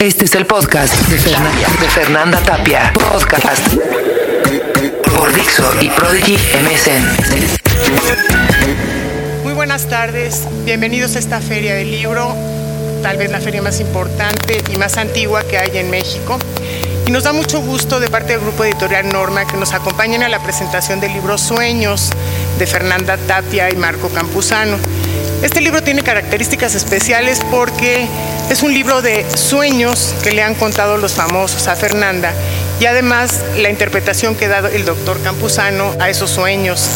Este es el podcast de, Fernanda, Tapia. Podcast por Dixo y Prodigy MSN. Muy buenas tardes, bienvenidos a esta feria del libro, tal vez la feria más importante y más antigua que hay en México. Y nos da mucho gusto de parte del grupo editorial Norma que nos acompañen a la presentación del libro Sueños de Fernanda Tapia y Marco Campuzano. Este libro tiene características especiales porque es un libro de sueños que le han contado los famosos a Fernanda y además la interpretación que ha dado el doctor Campuzano a esos sueños.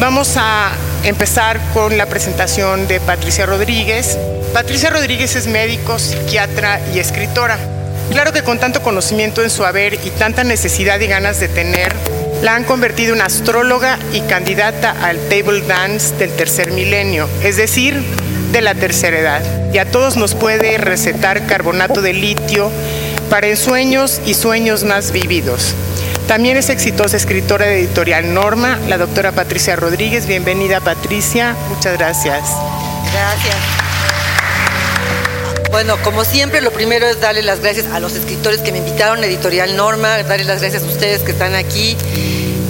Vamos a empezar con la presentación de Patricia Rodríguez. Patricia Rodríguez es médico, psiquiatra y escritora. Claro que con tanto conocimiento en su haber y tanta necesidad y ganas de tener, la han convertido en astróloga y candidata al table dance del tercer milenio, es decir, de la tercera edad. Y a todos nos puede recetar carbonato de litio para ensueños y sueños más vividos. También es exitosa escritora de editorial Norma, la doctora Patricia Rodríguez. Bienvenida Patricia, muchas gracias. Gracias. Bueno, como siempre, lo primero es darle las gracias a los escritores que me invitaron Editorial Norma, darle las gracias a ustedes que están aquí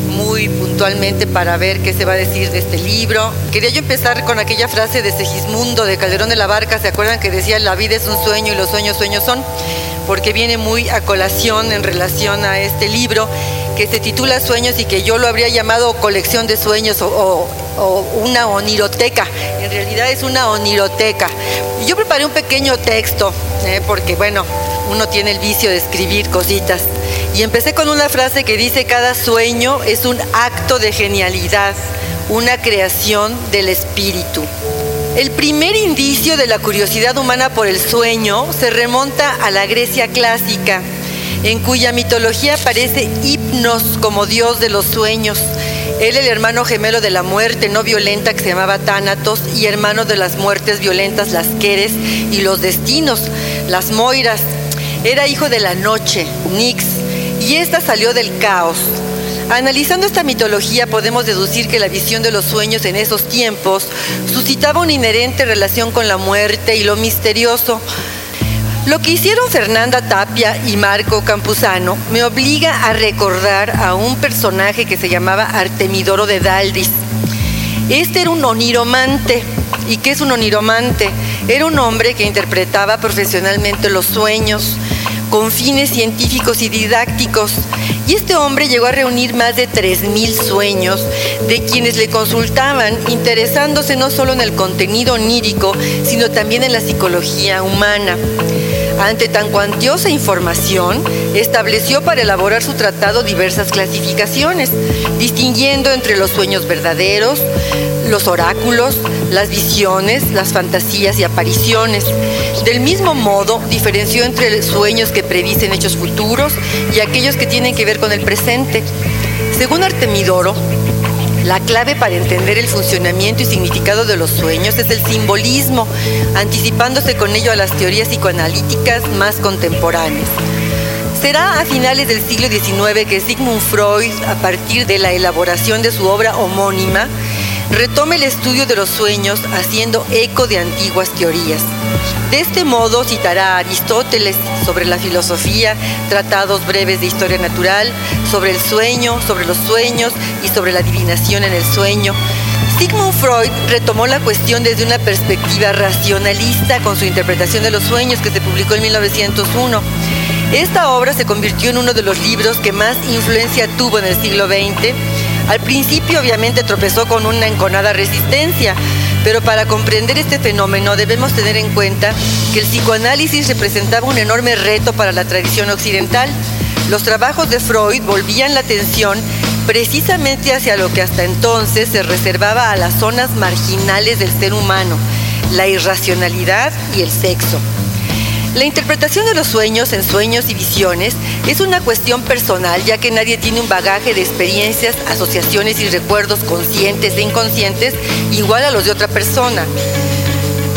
muy puntualmente para ver qué se va a decir de este libro. Quería yo empezar con aquella frase de Segismundo de Calderón de la Barca, ¿se acuerdan que decía la vida es un sueño y los sueños sueños son? Porque viene muy a colación en relación a este libro que se titula Sueños y que yo lo habría llamado colección de sueños o, o una oniroteca. En realidad es una oniroteca. Yo preparé un pequeño texto, eh, porque bueno, uno tiene el vicio de escribir cositas. Y empecé con una frase que dice, cada sueño es un acto de genialidad, una creación del espíritu. El primer indicio de la curiosidad humana por el sueño se remonta a la Grecia clásica, en cuya mitología aparece Hipnos como dios de los sueños. Él, el hermano gemelo de la muerte no violenta que se llamaba Tánatos, y hermano de las muertes violentas, las Queres, y los destinos, las Moiras. Era hijo de la noche, Nix, y esta salió del caos. Analizando esta mitología podemos deducir que la visión de los sueños en esos tiempos suscitaba una inherente relación con la muerte y lo misterioso. Lo que hicieron Fernanda Tapia y Marco Campuzano me obliga a recordar a un personaje que se llamaba Artemidoro de Daldis. Este era un oniromante. ¿Y qué es un oniromante? Era un hombre que interpretaba profesionalmente los sueños con fines científicos y didácticos. Y este hombre llegó a reunir más de 3.000 sueños de quienes le consultaban, interesándose no solo en el contenido onírico, sino también en la psicología humana. Ante tan cuantiosa información, estableció para elaborar su tratado diversas clasificaciones, distinguiendo entre los sueños verdaderos, los oráculos, las visiones, las fantasías y apariciones. Del mismo modo, diferenció entre sueños que predicen hechos futuros y aquellos que tienen que ver con el presente. Según Artemidoro, la clave para entender el funcionamiento y significado de los sueños es el simbolismo, anticipándose con ello a las teorías psicoanalíticas más contemporáneas. Será a finales del siglo XIX que Sigmund Freud, a partir de la elaboración de su obra homónima, retome el estudio de los sueños haciendo eco de antiguas teorías. De este modo citará a Aristóteles sobre la filosofía, tratados breves de historia natural, sobre el sueño, sobre los sueños y sobre la adivinación en el sueño. Sigmund Freud retomó la cuestión desde una perspectiva racionalista con su interpretación de los sueños que se publicó en 1901. Esta obra se convirtió en uno de los libros que más influencia tuvo en el siglo XX al principio obviamente tropezó con una enconada resistencia, pero para comprender este fenómeno debemos tener en cuenta que el psicoanálisis representaba un enorme reto para la tradición occidental. Los trabajos de Freud volvían la atención precisamente hacia lo que hasta entonces se reservaba a las zonas marginales del ser humano, la irracionalidad y el sexo. La interpretación de los sueños en sueños y visiones es una cuestión personal, ya que nadie tiene un bagaje de experiencias, asociaciones y recuerdos conscientes e inconscientes igual a los de otra persona.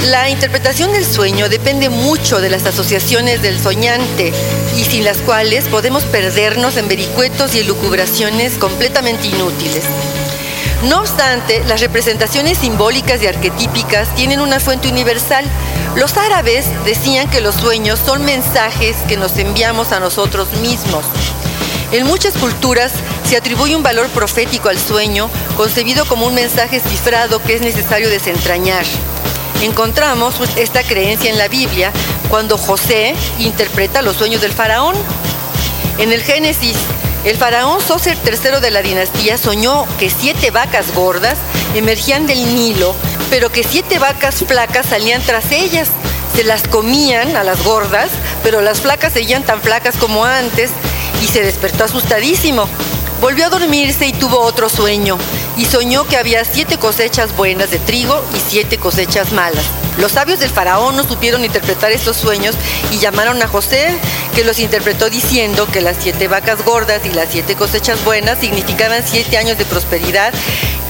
La interpretación del sueño depende mucho de las asociaciones del soñante y sin las cuales podemos perdernos en vericuetos y elucubraciones completamente inútiles. No obstante, las representaciones simbólicas y arquetípicas tienen una fuente universal. Los árabes decían que los sueños son mensajes que nos enviamos a nosotros mismos. En muchas culturas se atribuye un valor profético al sueño, concebido como un mensaje cifrado que es necesario desentrañar. Encontramos esta creencia en la Biblia cuando José interpreta los sueños del faraón. En el Génesis, el faraón Soser III de la dinastía soñó que siete vacas gordas emergían del Nilo, pero que siete vacas flacas salían tras ellas. Se las comían a las gordas, pero las flacas seguían tan flacas como antes y se despertó asustadísimo. Volvió a dormirse y tuvo otro sueño, y soñó que había siete cosechas buenas de trigo y siete cosechas malas. Los sabios del faraón no supieron interpretar estos sueños y llamaron a José, que los interpretó diciendo que las siete vacas gordas y las siete cosechas buenas significaban siete años de prosperidad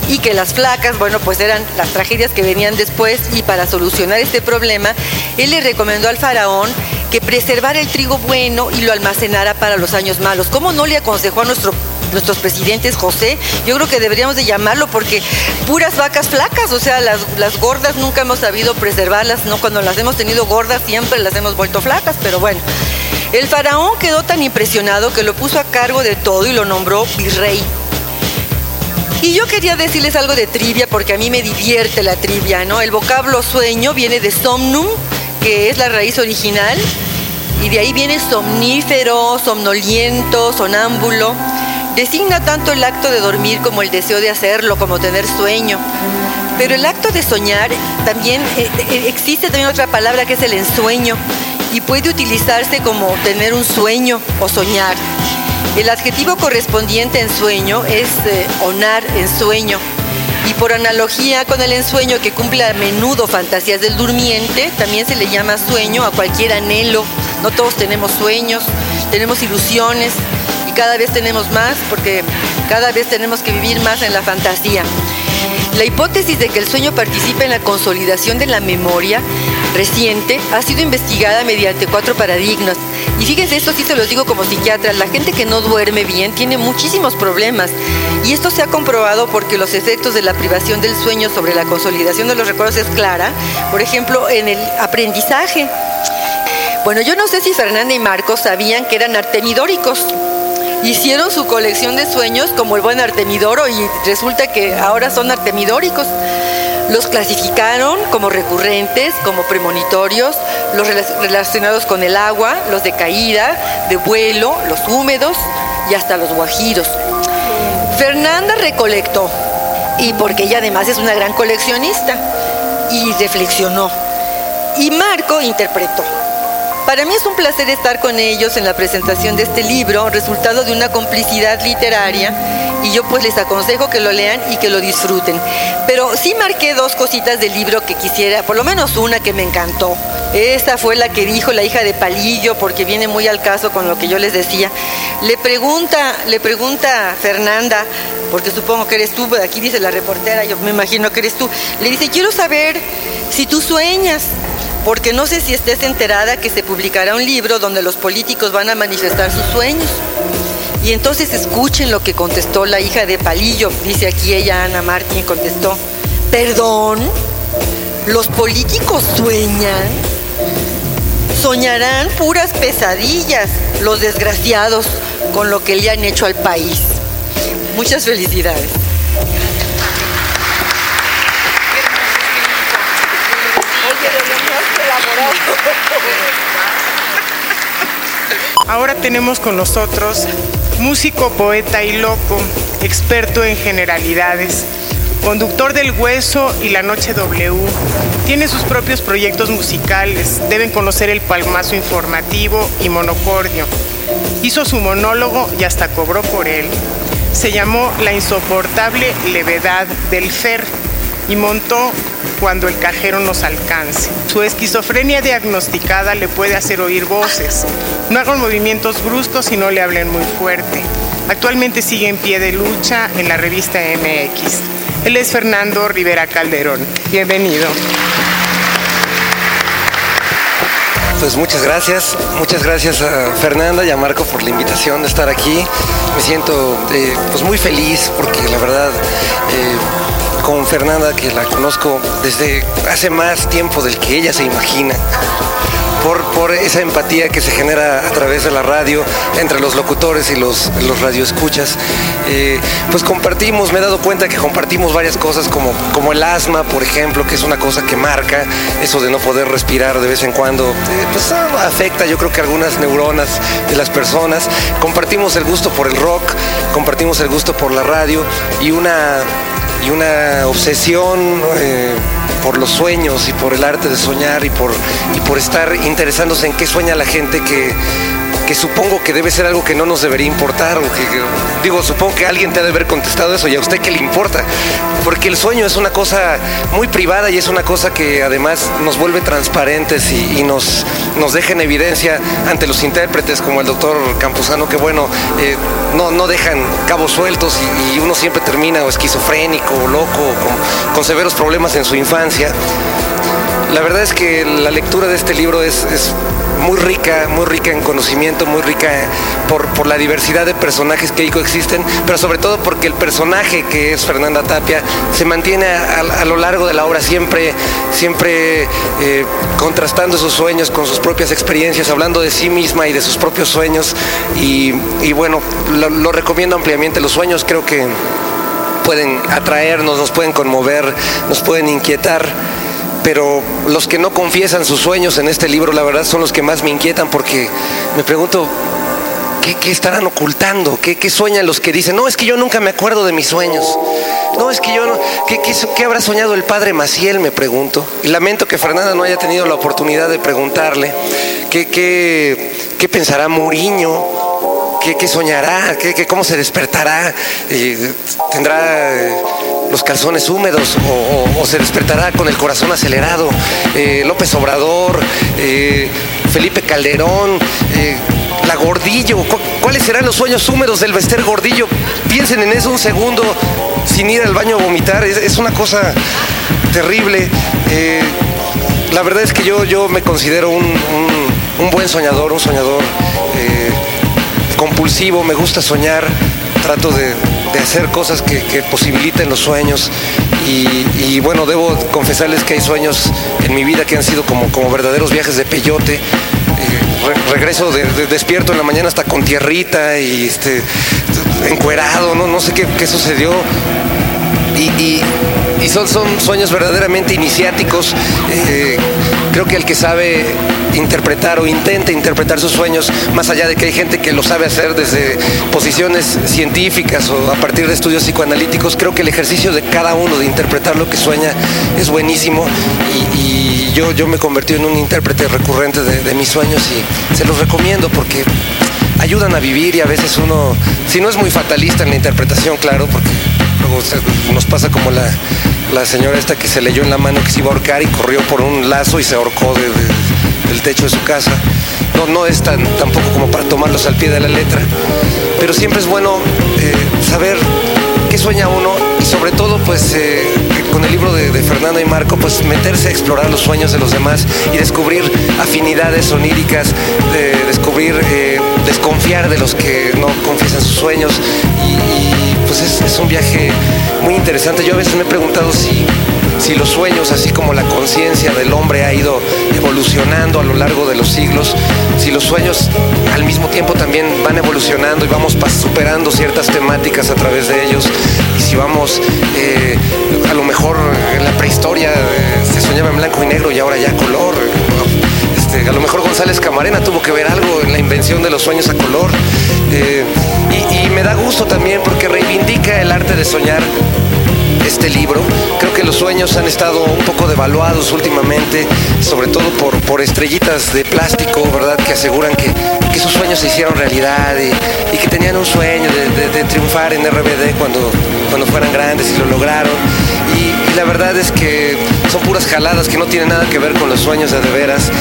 y que las flacas, bueno, pues eran las tragedias que venían después y para solucionar este problema, él le recomendó al faraón que preservara el trigo bueno y lo almacenara para los años malos. ¿Cómo no le aconsejó a nuestro, nuestros presidentes José? Yo creo que deberíamos de llamarlo porque puras vacas flacas, o sea, las, las gordas nunca hemos sabido preservarlas, ¿no? Cuando las hemos tenido gordas siempre las hemos vuelto flacas, pero bueno. El faraón quedó tan impresionado que lo puso a cargo de todo y lo nombró virrey. Y yo quería decirles algo de trivia porque a mí me divierte la trivia, ¿no? El vocablo sueño viene de somnum, que es la raíz original, y de ahí viene somnífero, somnoliento, sonámbulo. Designa tanto el acto de dormir como el deseo de hacerlo, como tener sueño. Pero el acto de soñar también eh, eh, existe también otra palabra que es el ensueño y puede utilizarse como tener un sueño o soñar. El adjetivo correspondiente en sueño es eh, onar en sueño. Y por analogía con el ensueño que cumple a menudo fantasías del durmiente, también se le llama sueño a cualquier anhelo. No todos tenemos sueños, tenemos ilusiones cada vez tenemos más porque cada vez tenemos que vivir más en la fantasía. La hipótesis de que el sueño participa en la consolidación de la memoria reciente ha sido investigada mediante cuatro paradigmas. Y fíjense, esto sí se los digo como psiquiatra, la gente que no duerme bien tiene muchísimos problemas. Y esto se ha comprobado porque los efectos de la privación del sueño sobre la consolidación de los recuerdos es clara. Por ejemplo, en el aprendizaje. Bueno, yo no sé si Fernanda y Marcos sabían que eran artemidóricos hicieron su colección de sueños como el buen Artemidoro y resulta que ahora son artemidóricos. Los clasificaron como recurrentes, como premonitorios, los relacionados con el agua, los de caída, de vuelo, los húmedos y hasta los guajiros. Fernanda recolectó, y porque ella además es una gran coleccionista, y reflexionó. Y Marco interpretó. Para mí es un placer estar con ellos en la presentación de este libro, resultado de una complicidad literaria, y yo pues les aconsejo que lo lean y que lo disfruten. Pero sí marqué dos cositas del libro que quisiera, por lo menos una que me encantó. Esta fue la que dijo la hija de Palillo, porque viene muy al caso con lo que yo les decía. Le pregunta, le pregunta Fernanda, porque supongo que eres tú, aquí dice la reportera, yo me imagino que eres tú. Le dice, quiero saber si tú sueñas porque no sé si estés enterada que se publicará un libro donde los políticos van a manifestar sus sueños. Y entonces escuchen lo que contestó la hija de Palillo, dice aquí ella, Ana Martín, contestó, perdón, los políticos sueñan, soñarán puras pesadillas los desgraciados con lo que le han hecho al país. Muchas felicidades. Ahora tenemos con nosotros músico, poeta y loco, experto en generalidades, conductor del Hueso y La Noche W. Tiene sus propios proyectos musicales, deben conocer el Palmazo Informativo y Monocordio. Hizo su monólogo y hasta cobró por él. Se llamó La insoportable levedad del Fer y montó cuando el cajero nos alcance. Su esquizofrenia diagnosticada le puede hacer oír voces. No hagan movimientos bruscos y no le hablen muy fuerte. Actualmente sigue en pie de lucha en la revista MX. Él es Fernando Rivera Calderón. Bienvenido. pues muchas gracias. Muchas gracias a Fernanda y a Marco por la invitación de estar aquí. Me siento eh, pues muy feliz porque la verdad eh, con Fernanda que la conozco desde hace más tiempo del que ella se imagina por, por esa empatía que se genera a través de la radio entre los locutores y los, los radioescuchas. Eh, pues compartimos, me he dado cuenta que compartimos varias cosas como, como el asma, por ejemplo, que es una cosa que marca, eso de no poder respirar de vez en cuando, eh, pues ah, afecta yo creo que algunas neuronas de las personas. Compartimos el gusto por el rock, compartimos el gusto por la radio y una, y una obsesión. Eh, por los sueños y por el arte de soñar y por, y por estar interesándose en qué sueña la gente que, que supongo que debe ser algo que no nos debería importar, o que, digo, supongo que alguien te ha de haber contestado eso y a usted qué le importa, porque el sueño es una cosa muy privada y es una cosa que además nos vuelve transparentes y, nos, nos deja en evidencia ante los intérpretes como el doctor Campuzano, que bueno, eh, no, no dejan cabos sueltos y, uno siempre termina o esquizofrénico o loco, con, con severos problemas en su infancia. La verdad es que la lectura de este libro es, es muy rica, muy rica en conocimiento, muy rica por, por la diversidad de personajes que ahí coexisten, pero sobre todo porque el personaje que es Fernanda Tapia se mantiene a, lo largo de la obra siempre, siempre eh, contrastando sus sueños con sus propias experiencias, hablando de sí misma y de sus propios sueños. Y, bueno, lo, lo recomiendo ampliamente. Los sueños creo que pueden atraernos, nos pueden conmover, nos pueden inquietar pero los que no confiesan sus sueños en este libro, la verdad, son los que más me inquietan porque me pregunto, ¿qué, estarán ocultando? ¿Qué, sueñan los que dicen, no, es que yo nunca me acuerdo de mis sueños? No, es que yo no, ¿qué, qué habrá soñado el padre Maciel? Me pregunto. Y lamento que Fernanda no haya tenido la oportunidad de preguntarle qué, qué pensará Muriño ¿Qué, soñará? ¿Qué, cómo se despertará? ¿Tendrá eh, los calzones húmedos o, se despertará con el corazón acelerado? Eh, López Obrador, eh, Felipe Calderón, la Gordillo. ¿Cuáles serán los sueños húmedos del Bester Gordillo? Piensen en eso un segundo sin ir al baño a vomitar. Es, una cosa terrible. la verdad es que yo, yo me considero un, buen soñador, un soñador compulsivo, me gusta soñar, trato de, hacer cosas que, posibiliten los sueños y, bueno, debo confesarles que hay sueños en mi vida que han sido como, como verdaderos viajes de peyote. Eh, regreso de, despierto en la mañana hasta con tierrita y este, encuerado, no, no sé qué, sucedió. Y, son, son, sueños verdaderamente iniciáticos. Eh, creo que el que sabe interpretar o intenta interpretar sus sueños, más allá de que hay gente que lo sabe hacer desde posiciones científicas o a partir de estudios psicoanalíticos, creo que el ejercicio de cada uno de interpretar lo que sueña es buenísimo y, yo, yo me convertí en un intérprete recurrente de, mis sueños y se los recomiendo porque ayudan a vivir y a veces uno, si no es muy fatalista en la interpretación, claro, porque luego nos pasa como la, la señora esta que se leyó en la mano que se iba a ahorcar y corrió por un lazo y se ahorcó de el techo de su casa. No, no es tan, tampoco como para tomarlos al pie de la letra, pero siempre es bueno eh, saber qué sueña uno y sobre todo pues eh, con el libro de, Fernando y Marco pues meterse a explorar los sueños de los demás y descubrir afinidades oníricas, descubrir, eh, desconfiar de los que no confiesan sus sueños y, pues es, un viaje muy interesante. Yo a veces me he preguntado si si los sueños, así como la conciencia del hombre ha ido evolucionando a lo largo de los siglos, si los sueños al mismo tiempo también van evolucionando y vamos superando ciertas temáticas a través de ellos, y si vamos, eh, a lo mejor en la prehistoria eh, se soñaba en blanco y negro y ahora ya color. Este, a lo mejor González Camarena tuvo que ver algo en la invención de los sueños a color. Eh, y me da gusto también porque reivindica el arte de soñar este libro. Creo que los sueños han estado un poco devaluados últimamente, sobre todo por, por estrellitas de plástico, ¿verdad? Que aseguran que, que sus sueños se hicieron realidad y, que tenían un sueño de, triunfar en RBD cuando, cuando fueran grandes y lo lograron. Y, la verdad es que son puras jaladas que no tienen nada que ver con los sueños de de veras.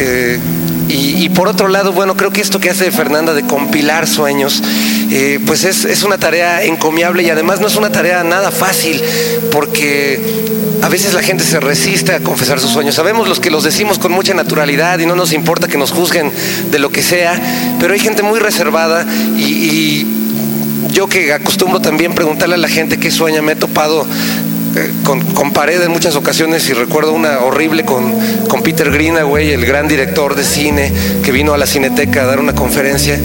Eh, y, por otro lado, bueno, creo que esto que hace Fernanda de compilar sueños, eh, pues es, una tarea encomiable y además no es una tarea nada fácil, porque a veces la gente se resiste a confesar sus sueños. Sabemos los que los decimos con mucha naturalidad y no nos importa que nos juzguen de lo que sea, pero hay gente muy reservada y, y yo que acostumbro también preguntarle a la gente qué sueña, me he topado eh, con, pared en muchas ocasiones y recuerdo una horrible con, con Peter Greenaway, el gran director de cine que vino a la Cineteca a dar una conferencia.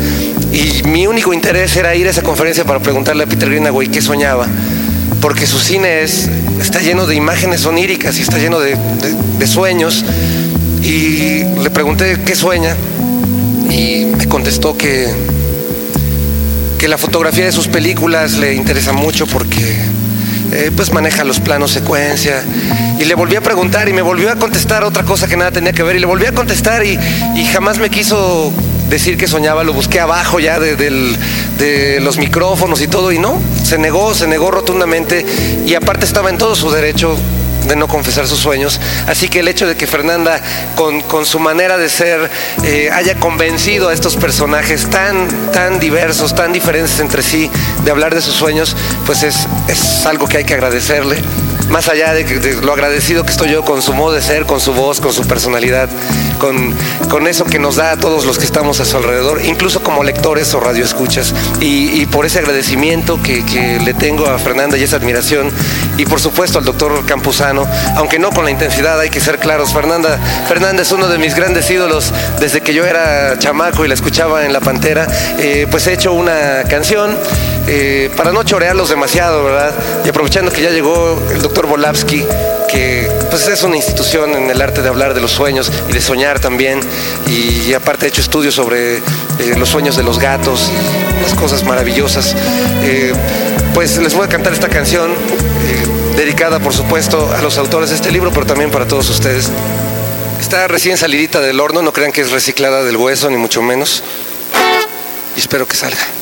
Y mi único interés era ir a esa conferencia para preguntarle a Peter Greenaway qué soñaba. Porque su cine es, está lleno de imágenes oníricas y está lleno de, de, de sueños. Y le pregunté qué sueña y me contestó que que la fotografía de sus películas le interesa mucho porque eh, pues maneja los planos secuencia. Y le volví a preguntar y me volvió a contestar otra cosa que nada tenía que ver. Y le volví a contestar y, y jamás me quiso decir que soñaba. Lo busqué abajo ya de, los micrófonos y todo. Y no, se negó, se negó rotundamente. Y aparte estaba en todo su derecho de no confesar sus sueños. Así que el hecho de que Fernanda, con, con su manera de ser, eh, haya convencido a estos personajes tan, tan diversos, tan diferentes entre sí, de hablar de sus sueños, pues es, es algo que hay que agradecerle. Más allá de, lo agradecido que estoy yo con su modo de ser, con su voz, con su personalidad, con, con eso que nos da a todos los que estamos a su alrededor, incluso como lectores o radioescuchas. Y, y por ese agradecimiento que, que le tengo a Fernanda y esa admiración, y por supuesto al doctor Campuzano, aunque no con la intensidad, hay que ser claros. Fernanda, Fernanda es uno de mis grandes ídolos desde que yo era chamaco y la escuchaba en La Pantera. Eh, pues he hecho una canción eh, para no chorearlos demasiado, ¿verdad? Y aprovechando que ya llegó el doctor Volavsky, que pues es una institución en el arte de hablar de los sueños y de soñar también. Y, y aparte he hecho estudios sobre eh, los sueños de los gatos, unas cosas maravillosas. Eh, pues les voy a cantar esta canción, eh, dedicada por supuesto a los autores de este libro, pero también para todos ustedes. Está recién salidita del horno, no crean que es reciclada del hueso, ni mucho menos. Y espero que salga.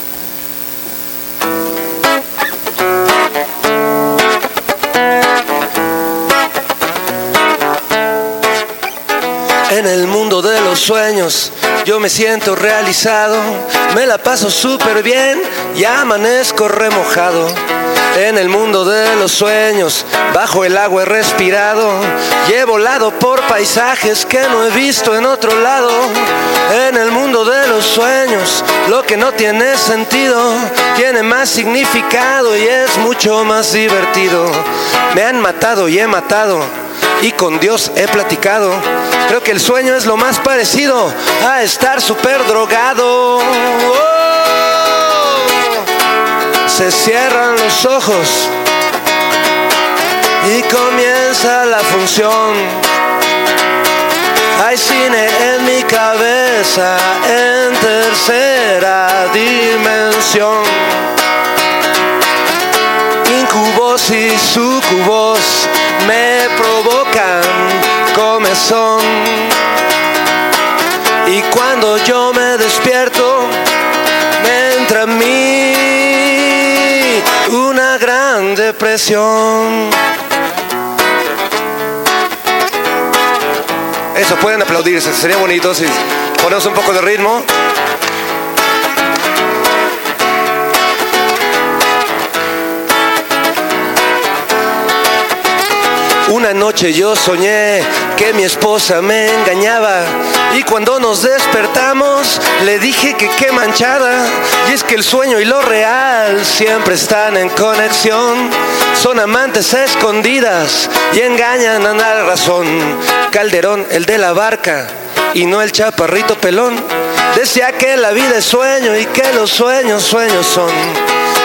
En el mundo de los sueños yo me siento realizado, me la paso súper bien y amanezco remojado. En el mundo de los sueños, bajo el agua he respirado y he volado por paisajes que no he visto en otro lado. En el mundo de los sueños, lo que no tiene sentido tiene más significado y es mucho más divertido. Me han matado y he matado y con Dios he platicado. Creo que el sueño es lo más parecido a estar súper drogado. Oh. Se cierran los ojos y comienza la función. Hay cine en mi cabeza en tercera dimensión. Incubos y sucubos me provocan comezón. Y cuando yo me despierto, me entra en mí una gran depresión. Eso, pueden aplaudirse, sería bonito si ponemos un poco de ritmo. Una noche yo soñé que mi esposa me engañaba y cuando nos despertamos le dije que qué manchada. Y es que el sueño y lo real siempre están en conexión. Son amantes escondidas y engañan a la razón. Calderón, el de la barca y no el chaparrito pelón. Decía que la vida es sueño y que los sueños sueños son.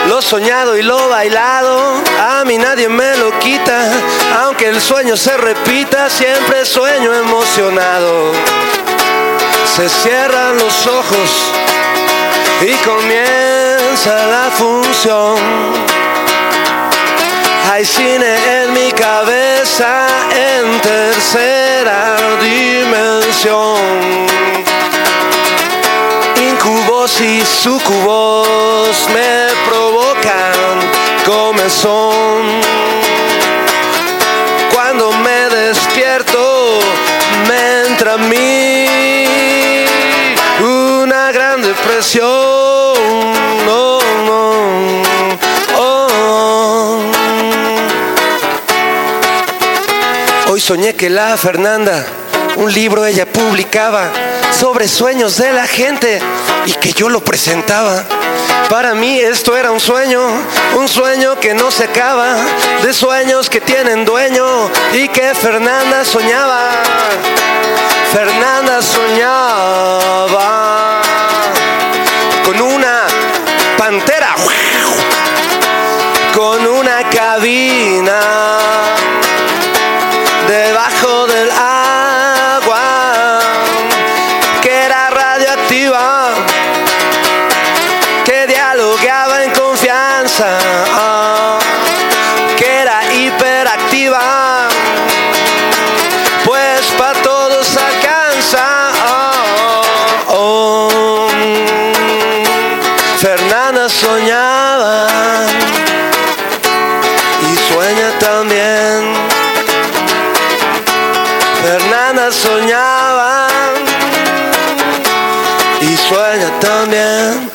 Lo soñado y lo bailado, a mí nadie me lo quita. Aunque el sueño se repita, siempre sueño emocionado. Se cierran los ojos y comienza la función. Hay cine en mi cabeza en tercera dimensión. Incubos y sucubos me comezón. Cuando me despierto, me entra a mí una gran depresión. Oh, oh. soñé que la Fernanda, un libro ella publicaba sobre sueños de la gente y que yo lo presentaba. Para mí esto era un sueño, un sueño que no se acaba, de sueños que tienen dueño y que Fernanda soñaba. Fernanda soñaba con una pantera, con una cabina Fernanda soñaba y sueña también. Fernanda soñaba y sueña también.